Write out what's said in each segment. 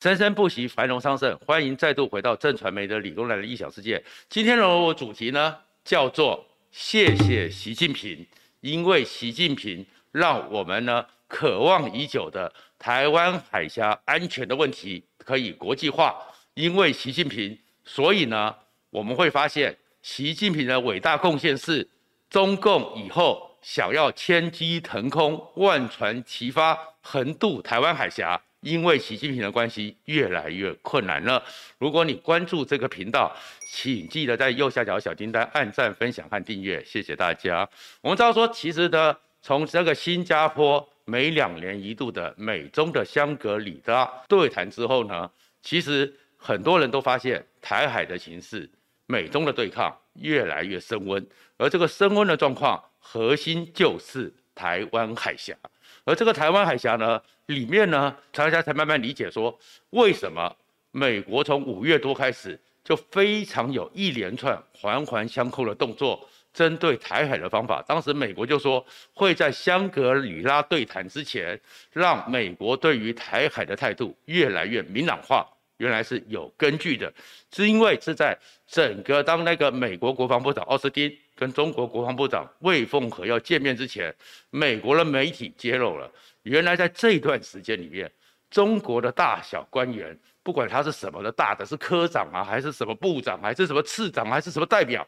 生生不息，繁荣昌盛。欢迎再度回到正传媒的理工男的异想世界。今天的我主题呢，叫做谢谢习近平，因为习近平让我们呢渴望已久的台湾海峡安全的问题可以国际化。因为习近平，所以呢我们会发现，习近平的伟大贡献是中共以后想要千机腾空、万船齐发，横渡台湾海峡。因为习近平的关系越来越困难了。如果你关注这个频道，请记得在右下角小订单按赞、分享和订阅，谢谢大家。我们知道说，其实呢，从这个新加坡每两年一度的美中的香格里拉对谈之后呢，其实很多人都发现台海的形势、美中的对抗越来越升温，而这个升温的状况核心就是台湾海峡。而这个台湾海峡呢，里面呢，大家才慢慢理解说，为什么美国从五月多开始就非常有一连串环环相扣的动作，针对台海的方法。当时美国就说会在香格里拉对谈之前，让美国对于台海的态度越来越明朗化。原来是有根据的，是因为是在整个当那个美国国防部长奥斯汀跟中国国防部长魏凤和要见面之前，美国的媒体揭露了，原来在这段时间里面，中国的大小官员，不管他是什么的大的，是科长啊，还是什么部长，还是什么次长，还是什么代表，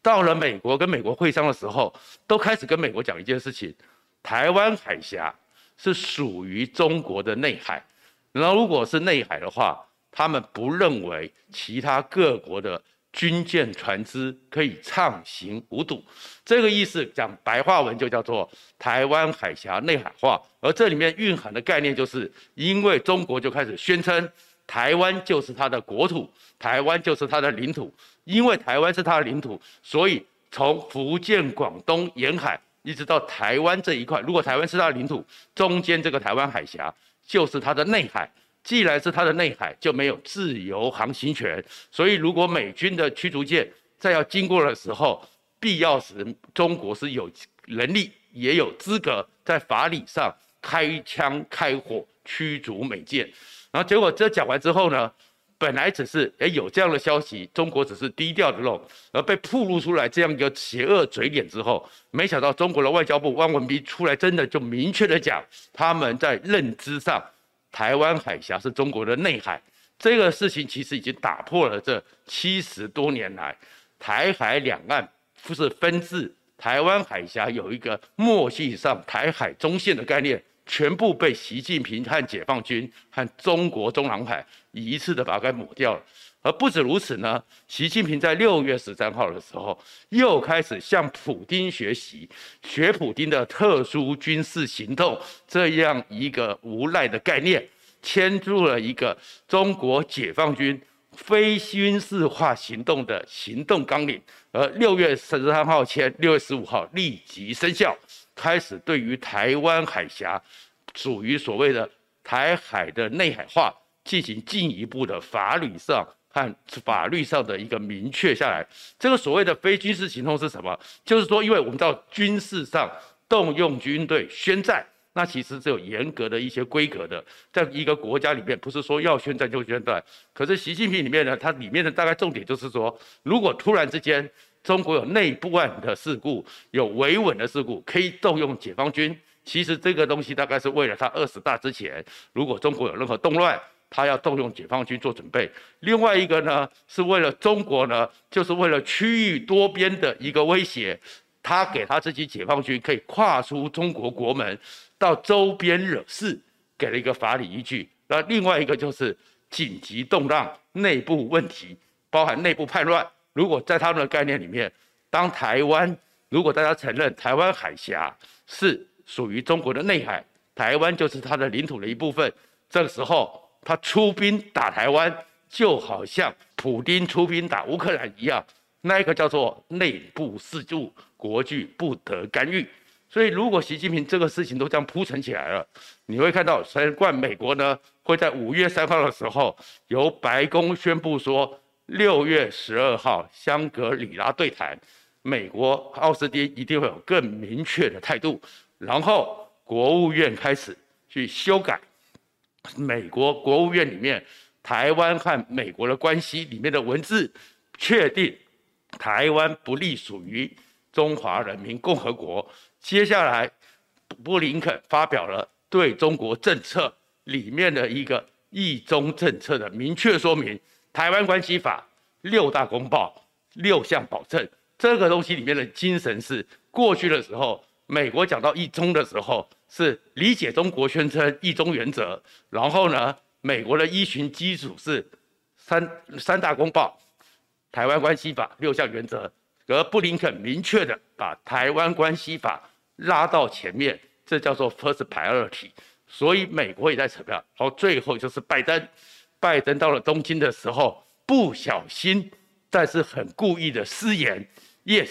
到了美国跟美国会商的时候，都开始跟美国讲一件事情：台湾海峡是属于中国的内海，那如果是内海的话。他们不认为其他各国的军舰船只可以畅行无阻，这个意思讲白话文就叫做台湾海峡内海化。而这里面蕴含的概念，就是因为中国就开始宣称台湾就是它的国土，台湾就是它的领土。因为台湾是它的领土，所以从福建、广东沿海一直到台湾这一块，如果台湾是它的领土，中间这个台湾海峡就是它的内海。既然是它的内海，就没有自由航行权。所以，如果美军的驱逐舰在要经过的时候，必要时中国是有能力也有资格在法理上开枪开火驱逐美舰。然后结果这讲完之后呢，本来只是诶有这样的消息，中国只是低调的弄，而被曝露出来这样一个邪恶嘴脸之后，没想到中国的外交部汪文斌出来真的就明确的讲，他们在认知上。台湾海峡是中国的内海，这个事情其实已经打破了这七十多年来台海两岸不是分治，台湾海峡有一个默契上台海中线的概念，全部被习近平和解放军和中国中南海一次的把它抹掉了。而不止如此呢，习近平在六月十三号的时候，又开始向普丁学习，学普丁的特殊军事行动这样一个无赖的概念，签入了一个中国解放军非军事化行动的行动纲领，而六月十三号签，六月十五号立即生效，开始对于台湾海峡属于所谓的台海的内海化进行进一步的法律上。和法律上的一个明确下来，这个所谓的非军事行动是什么？就是说，因为我们知道军事上动用军队宣战，那其实是有严格的一些规格的，在一个国家里面，不是说要宣战就宣战。可是习近平里面呢，它里面的大概重点就是说，如果突然之间中国有内部案的事故，有维稳的事故，可以动用解放军。其实这个东西大概是为了他二十大之前，如果中国有任何动乱。他要动用解放军做准备，另外一个呢，是为了中国呢，就是为了区域多边的一个威胁，他给他自己解放军可以跨出中国国门到周边惹事，给了一个法理依据。那另外一个就是紧急动荡，内部问题，包含内部叛乱。如果在他们的概念里面，当台湾如果大家承认台湾海峡是属于中国的内海，台湾就是它的领土的一部分，这个时候。他出兵打台湾，就好像普丁出兵打乌克兰一样，那一个叫做内部事务，国际不得干预。所以，如果习近平这个事情都这样铺陈起来了，你会看到，尽管美国呢会在五月三号的时候由白宫宣布说，六月十二号香格里拉对谈，美国奥斯汀一定会有更明确的态度，然后国务院开始去修改。美国国务院里面台湾和美国的关系里面的文字，确定台湾不隶属于中华人民共和国。接下来，布林肯发表了对中国政策里面的一个一中政策的明确说明，《台湾关系法》六大公报六项保证，这个东西里面的精神是过去的时候。美国讲到一中的时候，是理解中国宣称一中原则，然后呢，美国的依循基础是三三大公报、台湾关系法六项原则，而布林肯明确的把台湾关系法拉到前面，这叫做 first priority。所以美国也在扯票，好，最后就是拜登，拜登到了东京的时候，不小心，但是很故意的失言，yes，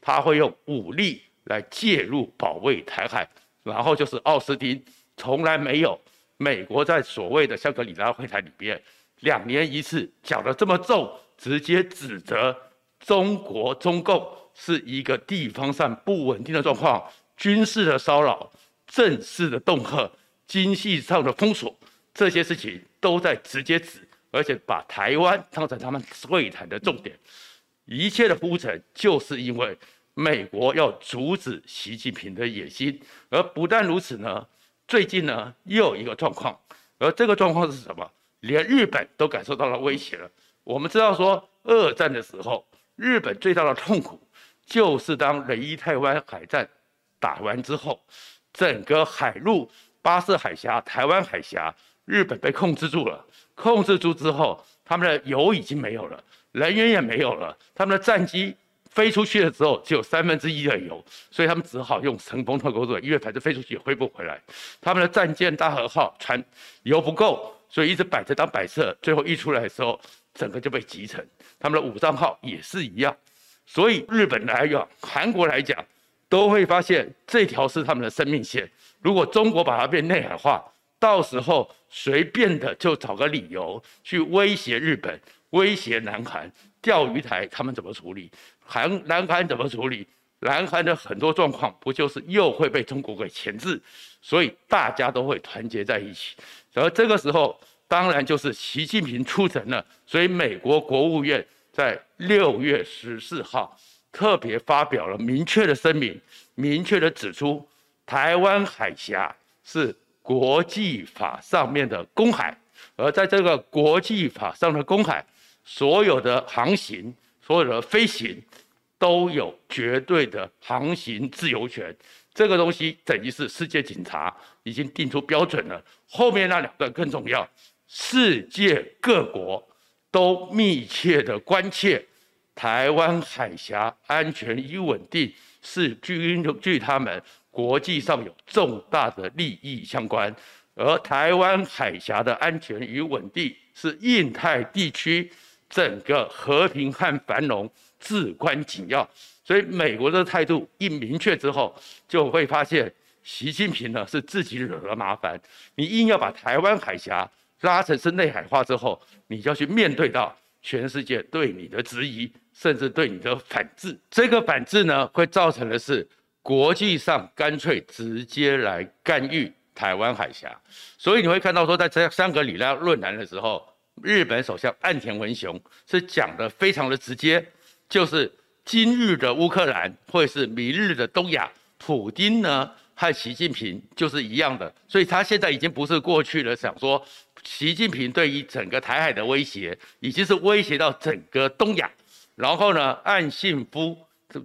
他会用武力。来介入保卫台海，然后就是奥斯汀，从来没有美国在所谓的香格里拉会谈里边两年一次讲得这么重，直接指责中国中共是一个地方上不稳定的状况，军事的骚扰、政治的恫吓、经济上的封锁，这些事情都在直接指，而且把台湾当成他们会谈的重点，一切的铺陈就是因为。美国要阻止习近平的野心，而不但如此呢，最近呢又有一个状况，而这个状况是什么？连日本都感受到了威胁了。我们知道说，二战的时候，日本最大的痛苦就是当仁义台湾海战打完之后，整个海陆巴士海峡、台湾海峡，日本被控制住了。控制住之后，他们的油已经没有了，人员也没有了，他们的战机。飞出去的时候只有三分之一的油，所以他们只好用乘风特攻队，因为反正飞出去也回不回来。他们的战舰大和号船油不够，所以一直摆着当摆设，最后一出来的时候，整个就被击沉。他们的武藏号也是一样，所以日本来讲、韩国来讲，都会发现这条是他们的生命线。如果中国把它变内海化，到时候随便的就找个理由去威胁日本、威胁南韩。钓鱼台他们怎么处理？韩南韩怎么处理？南韩的很多状况不就是又会被中国给钳制？所以大家都会团结在一起。而这个时候，当然就是习近平出城了。所以美国国务院在六月十四号特别发表了明确的声明，明确的指出，台湾海峡是国际法上面的公海，而在这个国际法上的公海。所有的航行，所有的飞行，都有绝对的航行自由权。这个东西等于是世界警察已经定出标准了。后面那两段更重要，世界各国都密切的关切台湾海峡安全与稳定，是据据他们国际上有重大的利益相关。而台湾海峡的安全与稳定是印太地区。整个和平和繁荣至关紧要，所以美国的态度一明确之后，就会发现习近平呢是自己惹了麻烦。你硬要把台湾海峡拉成是内海化之后，你就要去面对到全世界对你的质疑，甚至对你的反制。这个反制呢，会造成的是国际上干脆直接来干预台湾海峡。所以你会看到说，在这香格里拉论坛的时候。日本首相岸田文雄是讲的非常的直接，就是今日的乌克兰会是明日的东亚，普丁呢和习近平就是一样的，所以他现在已经不是过去了，想说习近平对于整个台海的威胁，已经是威胁到整个东亚。然后呢，岸信夫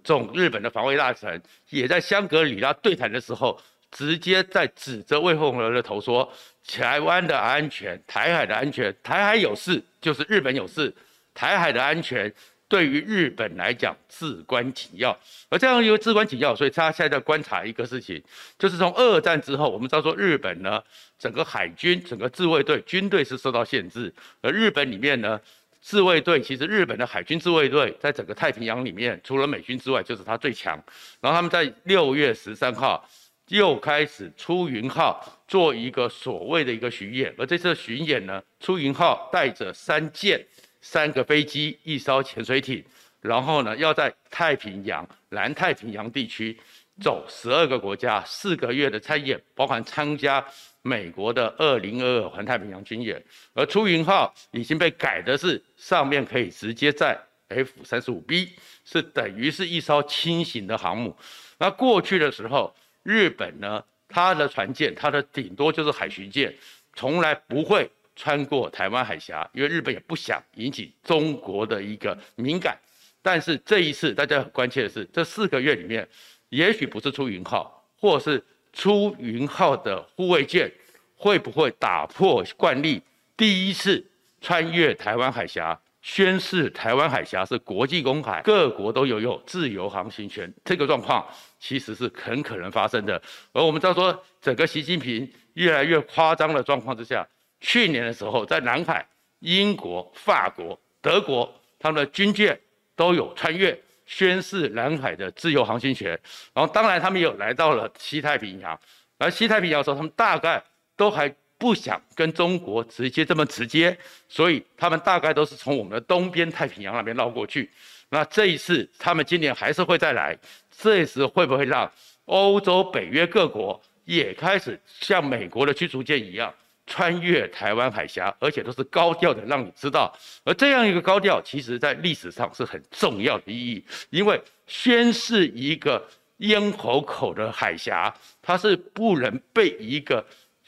总日本的防卫大臣也在香格里拉对谈的时候，直接在指责魏凤和的头说。台湾的安全，台海的安全，台海有事就是日本有事，台海的安全对于日本来讲至关紧要。而这样一个至关紧要，所以他现在在观察一个事情，就是从二战之后，我们知道说日本呢，整个海军、整个自卫队军队是受到限制，而日本里面呢，自卫队其实日本的海军自卫队在整个太平洋里面，除了美军之外，就是它最强。然后他们在六月十三号。又开始出云号做一个所谓的一个巡演，而这次巡演呢，出云号带着三舰、三个飞机、一艘潜水艇，然后呢，要在太平洋、南太平洋地区走十二个国家四个月的参演，包含参加美国的二零二二环太平洋军演，而出云号已经被改的是上面可以直接载 F 三十五 B，是等于是一艘轻型的航母。那过去的时候，日本呢，它的船舰，它的顶多就是海巡舰，从来不会穿过台湾海峡，因为日本也不想引起中国的一个敏感。但是这一次，大家很关切的是，这四个月里面，也许不是出云号，或是出云号的护卫舰，会不会打破惯例，第一次穿越台湾海峡，宣示台湾海峡是国际公海，各国都拥有自由航行权？这个状况其实是很可能发生的。而我们知道说，整个习近平越来越夸张的状况之下，去年的时候在南海，英国、法国、德国他们的军舰。都有穿越宣示南海的自由航行权，然后当然他们也有来到了西太平洋，而西太平洋的时候，他们大概都还不想跟中国直接这么直接，所以他们大概都是从我们的东边太平洋那边绕过去。那这一次他们今年还是会再来，这一次会不会让欧洲、北约各国也开始像美国的驱逐舰一样？穿越台湾海峡，而且都是高调的，让你知道。而这样一个高调，其实在历史上是很重要的意义，因为宣示一个咽喉口的海峡，它是不能被一个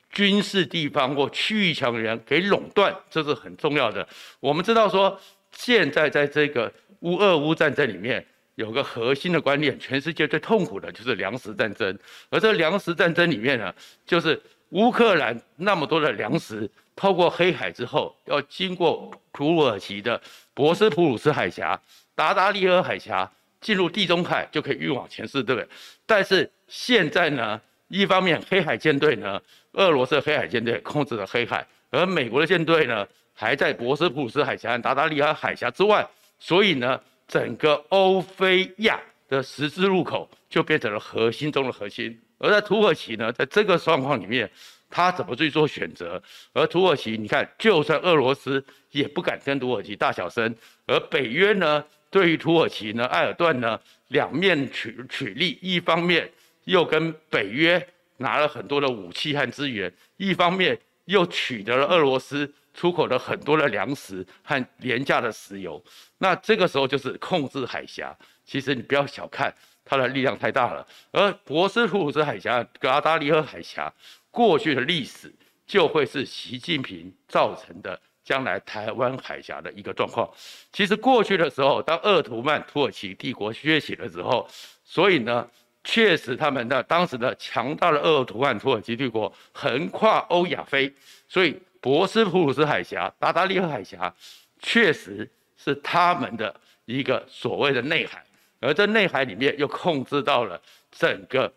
军事地方或区域强人给垄断，这是很重要的。我们知道说，现在在这个乌俄乌战争里面，有个核心的观念，全世界最痛苦的就是粮食战争，而这粮食战争里面呢，就是。乌克兰那么多的粮食，透过黑海之后，要经过土耳其的博斯普鲁斯海峡、达达利尔海峡，进入地中海就可以运往前线，对不对？但是现在呢，一方面黑海舰队呢，俄罗斯黑海舰队控制了黑海，而美国的舰队呢，还在博斯普鲁斯海峡、达达利尔海峡之外，所以呢，整个欧非亚的十字路口就变成了核心中的核心。而在土耳其呢，在这个状况里面，他怎么去做选择？而土耳其，你看，就算俄罗斯也不敢跟土耳其大小声。而北约呢，对于土耳其呢，埃尔段呢，两面取取利，一方面又跟北约拿了很多的武器和资源，一方面又取得了俄罗斯出口的很多的粮食和廉价的石油。那这个时候就是控制海峡。其实你不要小看。它的力量太大了，而博斯普鲁斯海峡、加达利尔海峡过去的历史，就会是习近平造成的将来台湾海峡的一个状况。其实过去的时候，当鄂图曼土耳其帝国崛起的时候，所以呢，确实他们的当时的强大的鄂图曼土耳其帝国横跨欧亚非，所以博斯普鲁斯海峡、达达利尔海峡确实是他们的一个所谓的内海。而在内海里面又控制到了整个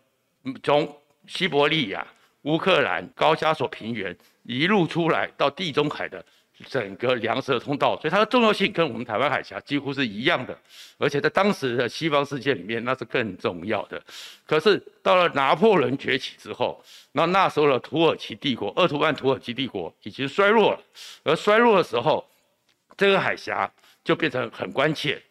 从西伯利亚、乌克兰、高加索平原一路出来到地中海的整个粮食的通道，所以它的重要性跟我们台湾海峡几乎是一样的。而且在当时的西方世界里面，那是更重要的。可是到了拿破仑崛起之后，那那时候的土耳其帝国、鄂图曼土耳其帝国已经衰弱了。而衰弱的时候，这个海峡就变成很关切。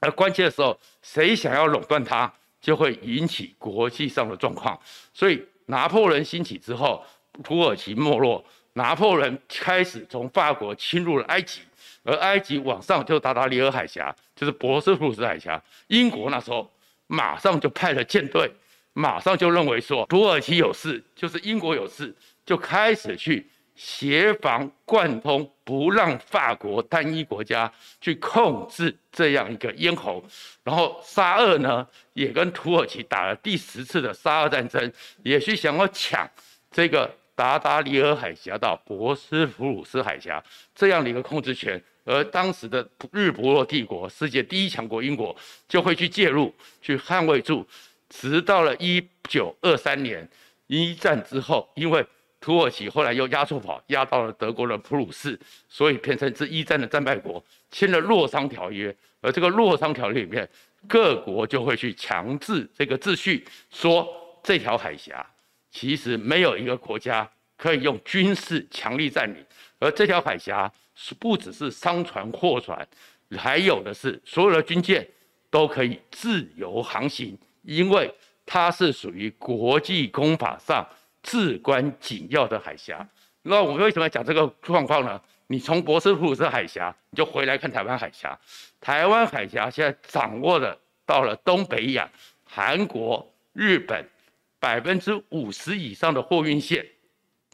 而关键的时候，谁想要垄断它，就会引起国际上的状况。所以拿破仑兴起之后，土耳其没落，拿破仑开始从法国侵入了埃及，而埃及往上就达达里尔海峡，就是博斯普鲁斯海峡。英国那时候马上就派了舰队，马上就认为说土耳其有事，就是英国有事，就开始去。协防贯通，不让法国单一国家去控制这样一个咽喉。然后沙俄呢，也跟土耳其打了第十次的沙俄战争，也是想要抢这个达达利尔海峡到博斯普鲁斯海峡这样的一个控制权。而当时的日不落帝国，世界第一强国英国就会去介入，去捍卫住，直到了一九二三年一战之后，因为。土耳其后来又压错跑，压到了德国的普鲁士，所以变成是一战的战败国，签了洛桑条约。而这个洛桑条约里面，各国就会去强制这个秩序，说这条海峡其实没有一个国家可以用军事强力占领，而这条海峡是不只是商船、货船，还有的是所有的军舰都可以自由航行，因为它是属于国际公法上至关紧要的海峡。那我为什么要讲这个状况呢？你从博斯普鲁斯海峡，你就回来看台湾海峡。台湾海峡现在掌握的到了东北亚、韩国、日本百分之五十以上的货运线。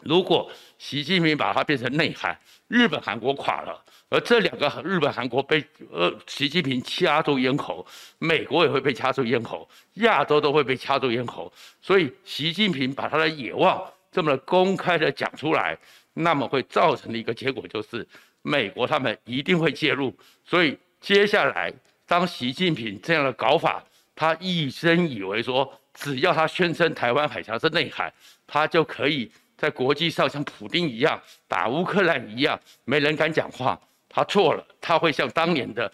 如果习近平把它变成内海，日本、韩国垮了，而这两个日本、韩国被呃习近平掐住咽喉，美国也会被掐住咽喉，亚洲都会被掐住咽喉。所以习近平把他的野望这么公开的讲出来，那么会造成的一个结果就是，美国他们一定会介入。所以接下来，当习近平这样的搞法，他一生以为说，只要他宣称台湾海峡是内海，他就可以在国际上像普丁一样打乌克兰一样，没人敢讲话。他错了，他会像当年的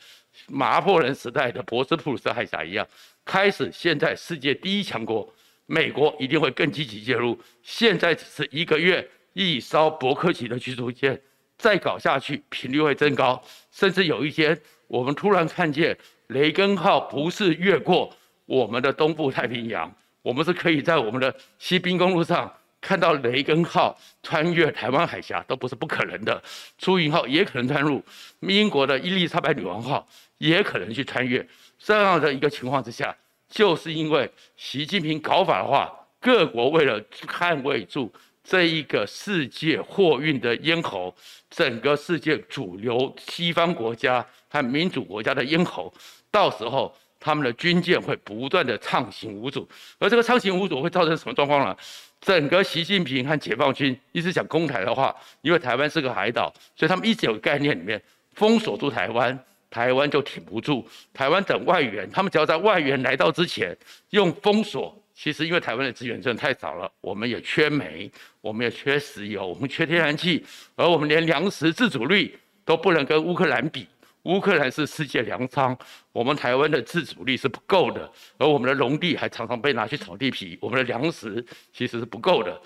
拿破仑时代的博斯普鲁斯海峡一样，开始现在世界第一强国。美国一定会更积极介入。现在只是一个月一艘伯克级的驱逐舰，再搞下去频率会增高，甚至有一天我们突然看见雷根号不是越过我们的东部太平洋，我们是可以在我们的西滨公路上看到雷根号穿越台湾海峡，都不是不可能的。出云号也可能穿入，英国的伊丽莎白女王号也可能去穿越。这样的一个情况之下。就是因为习近平搞法的话，各国为了捍卫住这一个世界货运的咽喉，整个世界主流西方国家和民主国家的咽喉，到时候他们的军舰会不断的畅行无阻，而这个畅行无阻会造成什么状况呢？整个习近平和解放军一直想攻台的话，因为台湾是个海岛，所以他们一直有个概念里面封锁住台湾。台湾就挺不住，台湾等外援，他们只要在外援来到之前用封锁。其实因为台湾的资源真的太少了，我们也缺煤，我们也缺石油，我们缺天然气，而我们连粮食自主率都不能跟乌克兰比。乌克兰是世界粮仓，我们台湾的自主力是不够的，而我们的农地还常常被拿去炒地皮，我们的粮食其实是不够的。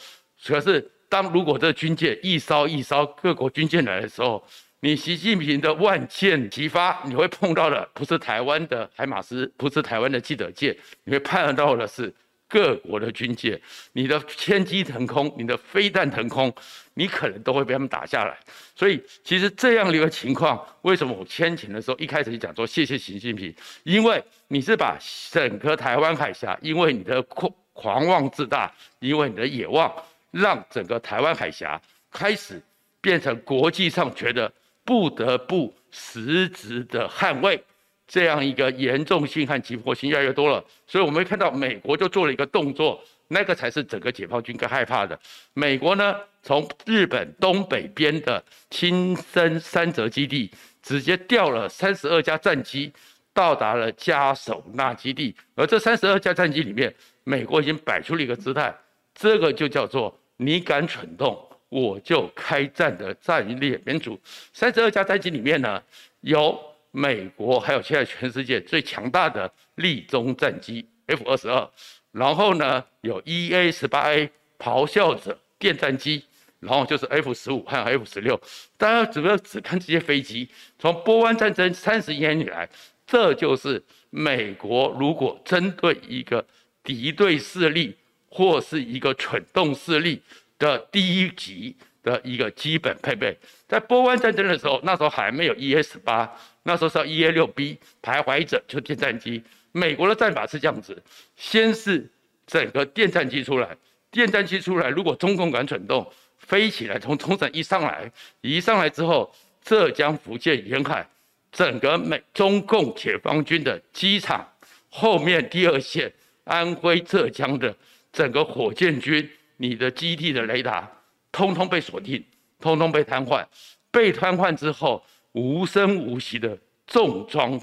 可是当如果这军舰一艘一艘各国军舰来的时候，你习近平的万箭齐发，你会碰到的不是台湾的海马斯，不是台湾的记者舰，你会碰到的是各国的军舰。你的千机腾空，你的飞弹腾空，你可能都会被他们打下来。所以，其实这样的一个情况，为什么我先前的时候一开始就讲说谢谢习近平？因为你是把整个台湾海峡，因为你的狂狂妄自大，因为你的野望，让整个台湾海峡开始变成国际上觉得。不得不实质的捍卫，这样一个严重性和急迫性越来越多了，所以我们会看到美国就做了一个动作，那个才是整个解放军更害怕的。美国呢，从日本东北边的青森三泽基地直接调了三十二架战机，到达了嘉手纳基地，而这三十二架战机里面，美国已经摆出了一个姿态，这个就叫做你敢蠢动。我就开战的战略民主，三十二架战机里面呢，有美国，还有现在全世界最强大的利中战机 F 二十二，然后呢有 EA 十八 A 咆哮者电战机，然后就是 F 十五还有 F 十六。大家主要只看这些飞机，从波湾战争三十年以来，这就是美国如果针对一个敌对势力或是一个蠢动势力。的第一级的一个基本配备，在波湾战争的时候，那时候还没有 EA 十八，那时候是 EA 六 B 徘徊者，就电战机。美国的战法是这样子：先是整个电战机出来，电战机出来，如果中共敢蠢动，飞起来从冲绳一上来，一上来之后，浙江、福建沿海，整个美中共解放军的机场后面第二线，安徽、浙江的整个火箭军。你的基地的雷达通通被锁定，通通被瘫痪，被瘫痪之后，无声无息的重装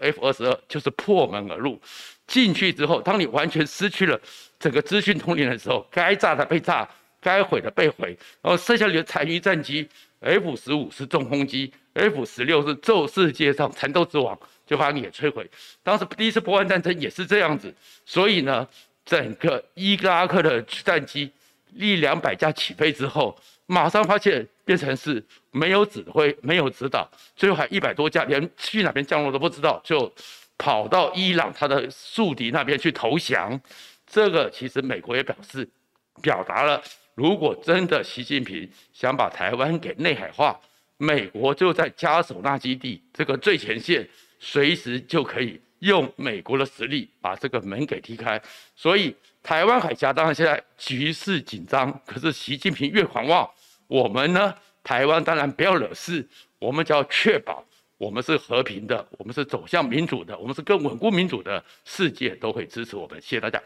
F 二十二就是破门而入，进去之后，当你完全失去了整个资讯通联的时候，该炸的被炸，该毁的被毁，然后剩下的残余战机 F 十五是重轰机，F 十六是宙世界上缠斗之王，就把你给摧毁。当时第一次波湾战争也是这样子，所以呢。整个伊拉克的战机一两百架起飞之后，马上发现变成是没有指挥、没有指导，最后还一百多架连去哪边降落都不知道，就跑到伊朗他的宿敌那边去投降。这个其实美国也表示，表达了如果真的习近平想把台湾给内海化，美国就在嘉手纳基地这个最前线，随时就可以用美国的实力把这个门给踢开。所以台湾海峡当然现在局势紧张，可是习近平越狂妄，我们呢，台湾当然不要惹事，我们就要确保我们是和平的，我们是走向民主的，我们是更稳固民主的，世界都会支持我们。谢谢大家。